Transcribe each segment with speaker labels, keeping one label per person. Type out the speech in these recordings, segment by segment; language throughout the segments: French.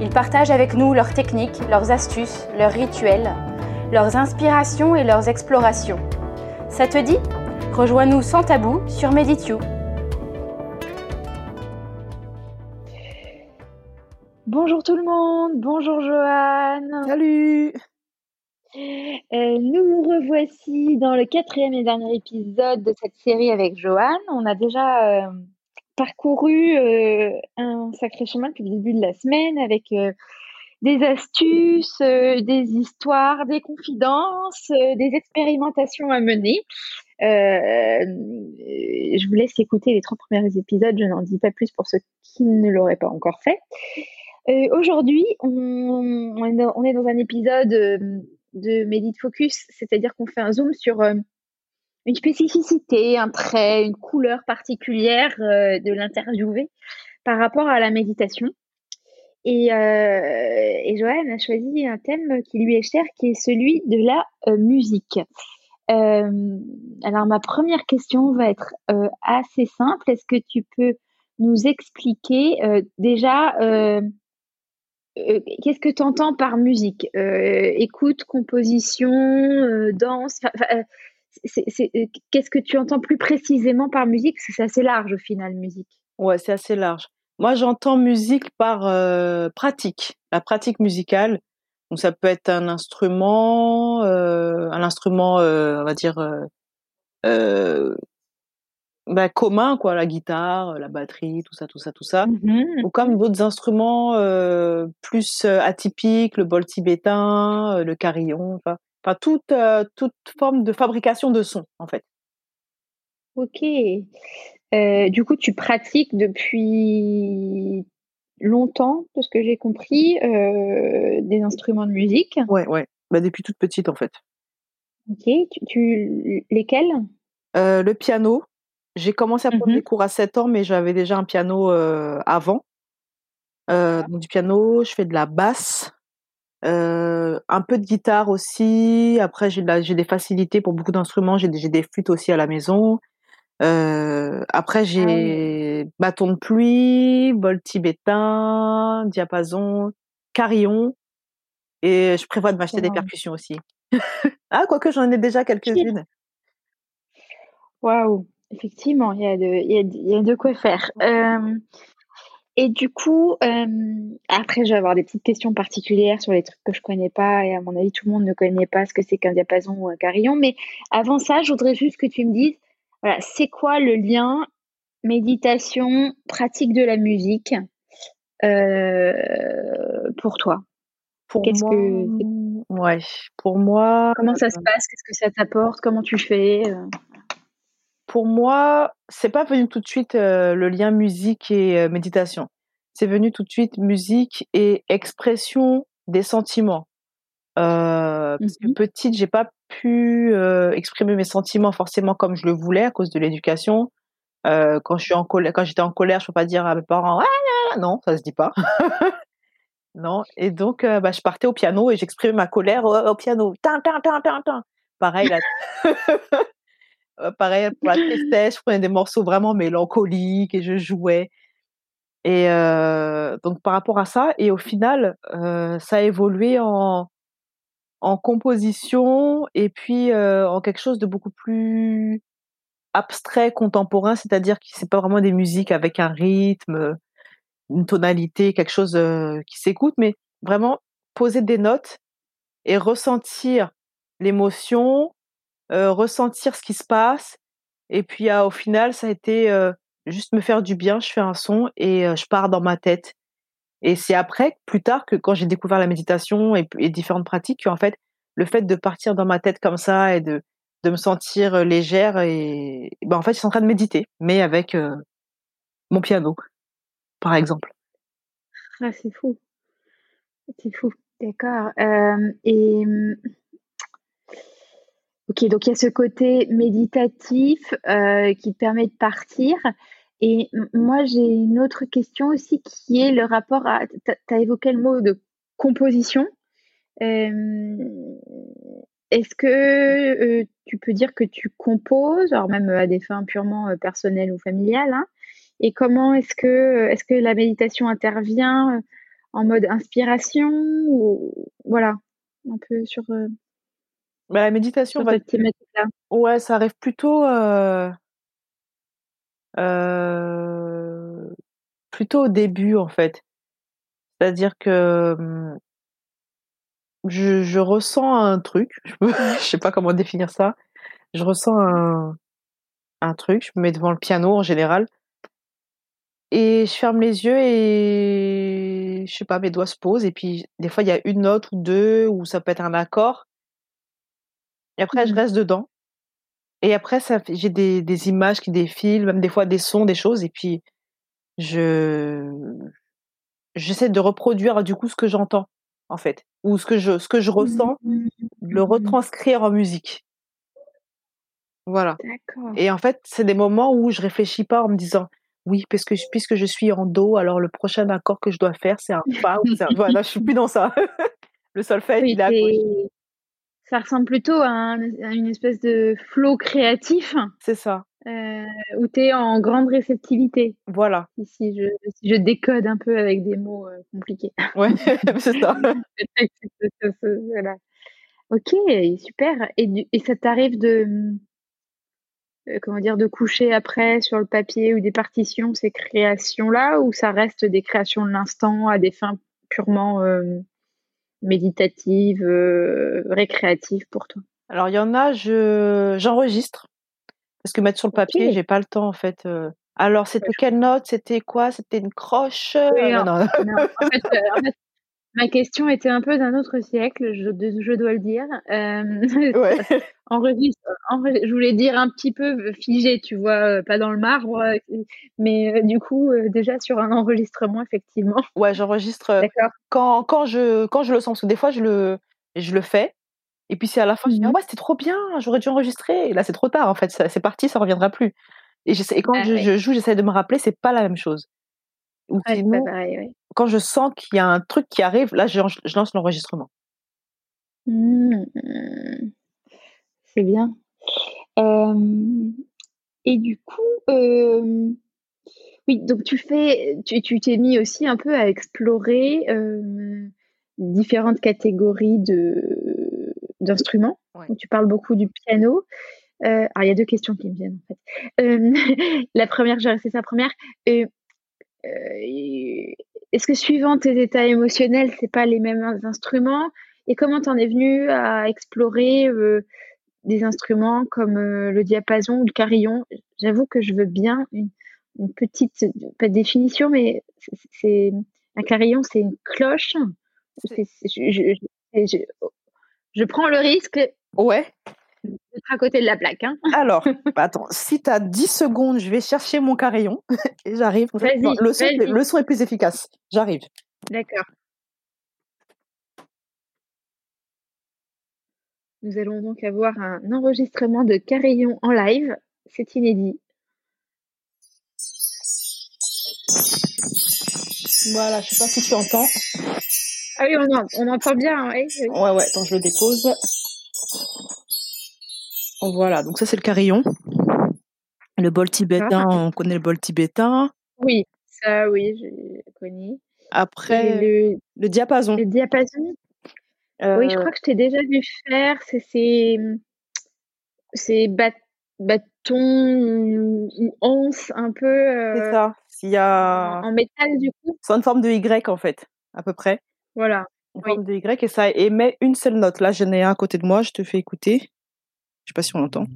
Speaker 1: Ils partagent avec nous leurs techniques, leurs astuces, leurs rituels, leurs inspirations et leurs explorations. Ça te dit? Rejoins-nous sans tabou sur Meditio.
Speaker 2: Bonjour tout le monde, bonjour Joanne.
Speaker 3: Salut.
Speaker 2: Euh, nous revoici dans le quatrième et dernier épisode de cette série avec Joanne. On a déjà euh, parcouru euh, un sacré chemin depuis le début de la semaine avec euh, des astuces, euh, des histoires, des confidences, des expérimentations à mener. je vous laisse écouter les trois premiers épisodes, je n'en dis pas plus pour ceux qui ne l'auraient pas encore fait. Aujourd'hui, on, on, est dans un épisode de Medit Focus, c'est-à-dire qu'on fait un zoom sur une spécificité, un trait, une couleur particulière euh, de l'interviewé par rapport à la méditation. Et, euh, et Joanne a choisi un thème qui lui est cher, qui est celui de la euh, musique. Alors ma première question va être assez simple. Est-ce que tu peux nous expliquer déjà qu'est-ce que tu entends par musique? Écoute, composition, danse qu'est-ce que tu entends plus précisément par musique? Parce que c'est assez large au final, musique.
Speaker 3: Ouais, c'est assez large. Moi, j'entends musique par euh, pratique, la pratique musicale. Donc, ça peut être un instrument, euh, un instrument, on va dire, bah, commun, quoi, la guitare, la batterie, tout ça, tout ça, tout ça. Mmh Ou comme d'autres instruments plus atypiques, le bol tibétain, le carillon, enfin, Enfin, toute, euh, toute forme de fabrication de son, en fait.
Speaker 2: Ok. Euh, du coup, tu pratiques depuis longtemps, de ce que j'ai compris, euh, des instruments de musique?
Speaker 3: Ouais, ouais. Bah, depuis toute petite, en fait.
Speaker 2: Ok. Tu, lesquels?
Speaker 3: Le piano. J'ai commencé à prendre des mmh cours à 7 ans, mais j'avais déjà un piano avant. donc du piano, je fais de la basse, euh, un peu de guitare aussi. Après, j'ai j'ai des facilités pour beaucoup d'instruments. J'ai des, des flûtes aussi à la maison. Euh, après, ah j'ai bâton de pluie, bol tibétain, diapason, carillon. Et je prévois de m'acheter des percussions aussi. ah, quoique j'en ai déjà quelques-unes.
Speaker 2: Waouh, effectivement, il y, de, y a, y a de quoi faire. Euh, et du coup, euh, après, je vais avoir des petites questions particulières sur les trucs que je connais pas. Et à mon avis, tout le monde ne connaît pas ce que c'est qu'un diapason ou un carillon. Mais avant ça, je voudrais juste que tu me dises, voilà, c'est quoi le lien méditation, pratique de la musique euh, pour toi?
Speaker 3: Pour Qu'est-ce que ouais, pour moi.
Speaker 2: Comment ça se passe? Qu'est-ce que ça t'apporte? Comment tu fais euh?
Speaker 3: Pour moi, c'est pas venu tout de suite euh, le lien musique et euh, méditation. C'est venu tout de suite musique et expression des sentiments. Euh, parce que mmh petite, j'ai pas pu euh, exprimer mes sentiments forcément comme je le voulais à cause de l'éducation. quand je suis en colère, quand j'étais en colère, je peux pas dire à mes parents ah, non, ça se dit pas. non. Et donc, bah, je partais au piano et j'exprimais ma colère au, au piano. Tin, tin, tin, tin, tin. Pareil là. Pareil pour la tristesse, je prenais des morceaux vraiment mélancoliques et je jouais. Et euh, donc par rapport à ça, et au final, euh, ça a évolué en, en composition et puis euh, en quelque chose de beaucoup plus abstrait, contemporain, c'est-à-dire que c'est pas vraiment des musiques avec un rythme, une tonalité, quelque chose qui s'écoute, mais vraiment poser des notes et ressentir l'émotion, euh, ressentir ce qui se passe. Et puis au final, ça a été juste me faire du bien. Je fais un son et je pars dans ma tête. Et c'est après, plus tard, que quand j'ai découvert la méditation et, différentes pratiques, en fait, le fait de partir dans ma tête comme ça et de, de me sentir légère et, ben en fait, je suis en train de méditer, mais avec mon piano, par exemple.
Speaker 2: Ah, c'est fou. C'est fou. D'accord. Et mmh, ok, donc il y a ce côté méditatif euh, qui te permet de partir. Et moi, j'ai une autre question aussi qui est le rapport à. Tu as évoqué le mot de composition. Euh, est-ce que tu peux dire que tu composes, alors même à des fins purement personnelles ou familiales hein, Et comment est-ce que, est-ce que la méditation intervient en mode inspiration ou voilà un peu sur euh,
Speaker 3: bah, la méditation
Speaker 2: cette thématique-là?
Speaker 3: Ouais, ça arrive plutôt euh, euh, plutôt au début en fait. C'est-à-dire que hum, je, je, ressens un truc, je, peux, je sais pas comment définir ça. Je ressens un, un truc, je me mets devant le piano en général et je ferme les yeux et je sais pas, mes doigts se posent et puis des fois il y a une note ou deux ou ça peut être un accord. Et après je mmh. reste dedans. Et après ça j'ai des, des images qui défilent, même des fois des sons, des choses et puis je j'essaie de reproduire du coup ce que j'entends en fait ou ce que je ce que je ressens, de le retranscrire en musique. Voilà. Et en fait, c'est des moments où je réfléchis pas en me disant oui, parce que puisque je suis en do, alors le prochain accord que je dois faire, c'est un fa ou un... voilà, je suis plus dans ça. le solfège, il est à gauche.
Speaker 2: Ça ressemble plutôt à, une espèce de flow créatif.
Speaker 3: C'est ça.
Speaker 2: Euh, où tu es en grande réceptivité.
Speaker 3: Voilà.
Speaker 2: Si je, si je décode un peu avec des mots euh, compliqués.
Speaker 3: Ouais, c'est ça.
Speaker 2: voilà. Ok, super. Et, et ça t'arrive de euh, comment dire, de coucher après sur le papier ou des partitions, ces créations-là, ou ça reste des créations de l'instant à des fins purement euh, méditatives, euh, récréatives pour toi?
Speaker 3: Alors, il y en a, je, j'enregistre. Parce que mettre sur le papier, j'ai pas le temps, en fait. Alors, c'était quelle note? C'était quoi? C'était une croche?
Speaker 2: Non, non. en, fait, Ma question était un peu d'un autre siècle, je, je dois le dire. Euh, ouais. je voulais dire un petit peu figé, tu vois, euh, pas dans le marbre, euh, mais du coup, déjà sur un enregistrement, effectivement.
Speaker 3: Ouais, j'enregistre quand, quand, je, quand je le sens, parce que des fois, je le, je le fais, et puis c'est à la fin, je dis, mmh ah ouais, c'était trop bien, j'aurais dû enregistrer, et là, c'est trop tard, en fait, c'est parti, ça reviendra plus. Et, et quand ah je, je, joue, j'essaie de me rappeler, c'est pas la même chose.
Speaker 2: Ou sinon, pareil,
Speaker 3: quand je sens qu'il y a un truc qui arrive, là, je, lance l'enregistrement.
Speaker 2: Mmh. C'est bien. et du coup, oui, donc tu fais, tu t'es mis aussi un peu à explorer différentes catégories de d'instruments. Tu parles beaucoup du piano. alors, il y a deux questions qui me viennent en fait. la première, je vais rester sa première. Euh, est-ce que suivant tes états émotionnels, c'est pas les mêmes instruments? Et comment t'en es venu à explorer euh, des instruments comme euh, le diapason ou le carillon? J'avoue que je veux bien une, petite, pas de définition, mais c'est un carillon, c'est une cloche. je, je, prends le risque.
Speaker 3: Ouais
Speaker 2: à côté de la plaque. Hein.
Speaker 3: Alors, bah, attends, si tu as 10 secondes, je vais chercher mon carillon et j'arrive. Le, son, le son est plus efficace. J'arrive.
Speaker 2: D'accord. Nous allons donc avoir un enregistrement de carillon en live. C'est inédit.
Speaker 3: Voilà, je sais pas si tu entends.
Speaker 2: Ah oui, on, entend bien.
Speaker 3: Ouais, ouais, ouais, attends, je le dépose. Voilà, donc ça c'est le carillon. Le bol tibétain, on connaît le bol tibétain.
Speaker 2: Oui, ça oui, j'ai connu.
Speaker 3: Après, le, diapason.
Speaker 2: Le diapason Oui, je euh crois que je t'ai déjà vu faire. C'est ces, ces bâtons ou anses un peu.
Speaker 3: c'est euh, ça. Il y a...
Speaker 2: En, métal du coup
Speaker 3: C'est une forme de Y en fait, à peu près.
Speaker 2: Voilà.
Speaker 3: Une forme de Y et ça émet une seule note. Là, j'en ai un à côté de moi, je te fais écouter. Je sais pas si on l'entend.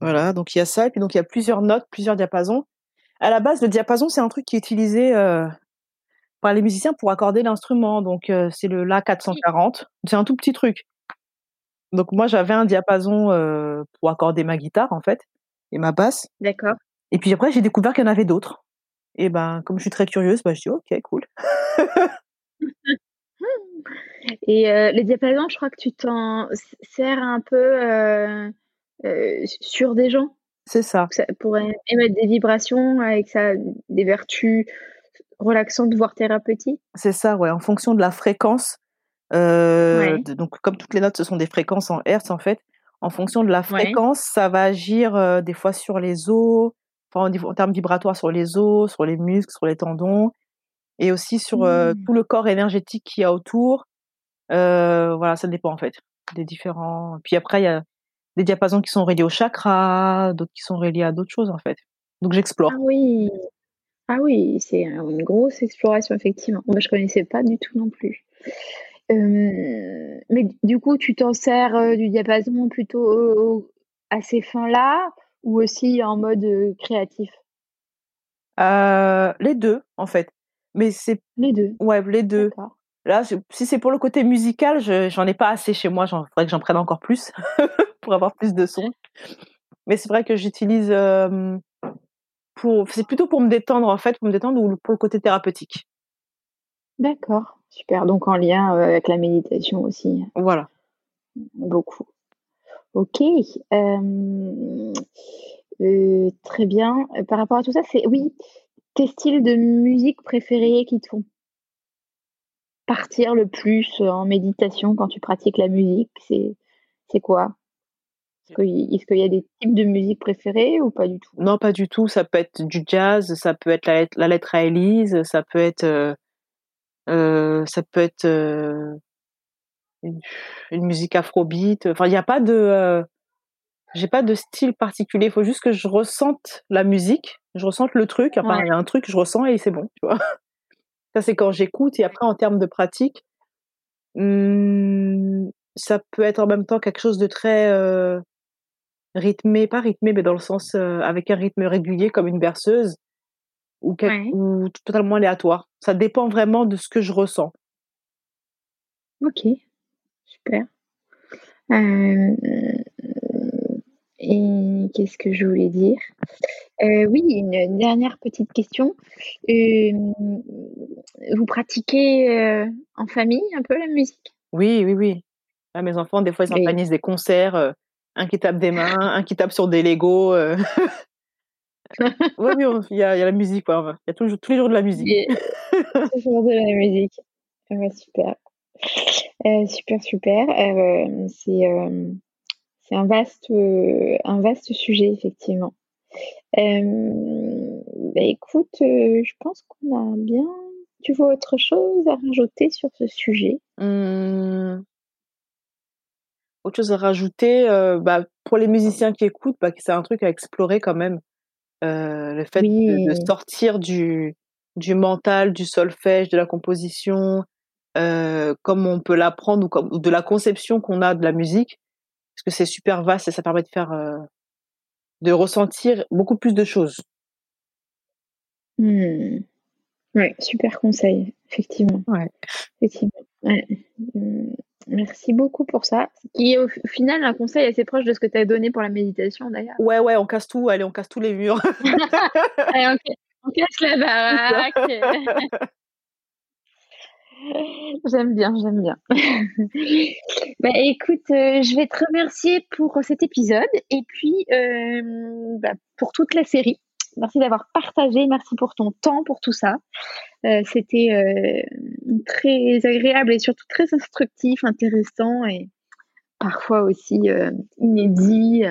Speaker 3: Voilà, donc il y a ça, et puis donc il y a plusieurs notes, plusieurs diapasons. À la base, le diapason, c'est un truc qui est utilisé euh, par les musiciens pour accorder l'instrument. Donc euh, c'est le La 440. C'est un tout petit truc. Donc moi, j'avais un diapason euh, pour accorder ma guitare, en fait, et ma basse.
Speaker 2: D'accord.
Speaker 3: Et puis après, j'ai découvert qu'il y en avait d'autres. Et ben, comme je suis très curieuse, bah, je dis ok, cool.
Speaker 2: Et euh, les diapasons, je crois que tu t'en sers un peu euh, euh, sur des gens.
Speaker 3: C'est ça.
Speaker 2: Pour émettre des vibrations avec ça, des vertus relaxantes, voire thérapeutiques.
Speaker 3: C'est ça, ouais. En fonction de la fréquence. donc, comme toutes les notes, ce sont des fréquences en hertz, en fait. En fonction de la fréquence, ça va agir des fois sur les os, enfin, en, termes vibratoires sur les os, sur les muscles, sur les tendons, et aussi sur mmh. tout le corps énergétique qu'il y a autour. voilà, ça dépend en fait des différents. Puis après, il y a des diapasons qui sont reliés au chakra, d'autres qui sont reliés à d'autres choses en fait. Donc j'explore.
Speaker 2: Ah oui, ah oui, c'est une grosse exploration effectivement. Moi, je connaissais pas du tout non plus. mais du coup, tu t'en sers du diapason plutôt à ces fins-là ou aussi en mode créatif?
Speaker 3: Les deux, en fait. Mais c'est
Speaker 2: les deux.
Speaker 3: Ouais, les deux. Là, si c'est pour le côté musical, j'en ai pas assez chez moi. Il faudrait que j'en prenne encore plus pour avoir plus de sons. Mais c'est vrai que j'utilise pour. C'est plutôt pour me détendre en fait, pour me détendre ou pour le côté thérapeutique.
Speaker 2: D'accord, super. Donc en lien avec la méditation aussi.
Speaker 3: Voilà.
Speaker 2: Beaucoup. Ok. Euh, très bien. Par rapport à tout ça, c'est oui, tes styles de musique préférés qui te font partir le plus en méditation quand tu pratiques la musique, c'est quoi? Est-ce qu'il y a des types de musique préférés ou pas du tout?
Speaker 3: Non, pas du tout. Ça peut être du jazz, ça peut être la lettre, à Élise, ça peut être euh, euh, ça peut être une, musique afrobeat. Enfin, il n'y a pas de, euh, j'ai pas de style particulier. Il faut juste que je ressente la musique, je ressente le truc. Enfin, il y a un truc, je ressens et c'est bon, tu vois. Ça, c'est quand j'écoute. Et après, en termes de pratique, hmm, ça peut être en même temps quelque chose de très euh, rythmé, pas rythmé, mais dans le sens euh, avec un rythme régulier comme une berceuse ou, ou totalement aléatoire. Ça dépend vraiment de ce que je ressens.
Speaker 2: Ok. Super. Euh, et qu'est-ce que je voulais dire? Euh, Oui, une dernière petite question. Euh, vous pratiquez en famille un peu la musique?
Speaker 3: Oui, oui, oui. Ah, mes enfants, des fois, ils organisent des concerts, un qui tape des mains, un qui tape sur des Legos. oui, oui, il y, a la musique. Il y a tous les jours de la musique.
Speaker 2: toujours de la musique. super. Euh, super, super. Euh, c'est euh, c'est un vaste, un vaste sujet, effectivement. Bah, écoute, je pense qu'on a bien. Tu vois autre chose à rajouter sur ce sujet?
Speaker 3: Mmh. Autre chose à rajouter, bah, pour les musiciens qui écoutent, bah, c'est un truc à explorer quand même. le fait de, sortir du, du mental, du solfège, de la composition, euh, comme on peut l'apprendre ou, comme, de la conception qu'on a de la musique, que c'est super vaste et ça permet de faire, euh, de ressentir beaucoup plus de choses.
Speaker 2: Mmh. Ouais, super conseil, effectivement.
Speaker 3: Ouais.
Speaker 2: Effectivement. Mmh. Merci beaucoup pour ça. Qui est au final un conseil assez proche de ce que tu as donné pour la méditation d'ailleurs.
Speaker 3: Ouais, ouais, on casse tout, allez, on casse tous les murs.
Speaker 2: allez, on, casse la baraque. J'aime bien, j'aime bien. bah, écoute, euh, je vais te remercier pour cet épisode et puis euh, bah, pour toute la série. Merci d'avoir partagé, merci pour ton temps, pour tout ça. Euh, c'était très agréable et surtout très instructif, intéressant et parfois aussi inédit.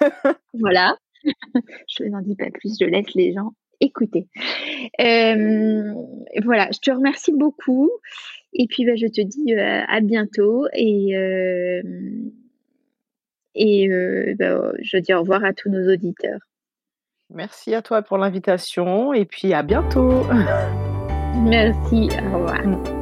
Speaker 2: voilà. je n'en dis pas plus, je laisse les gens écouter. Euh, voilà, je te remercie beaucoup. Et puis, bah, je te dis euh, à bientôt. Et, euh, et bah, je dis au revoir à tous nos auditeurs.
Speaker 3: Merci à toi pour l'invitation. Et puis, à bientôt.
Speaker 2: Merci. Au revoir. Mm.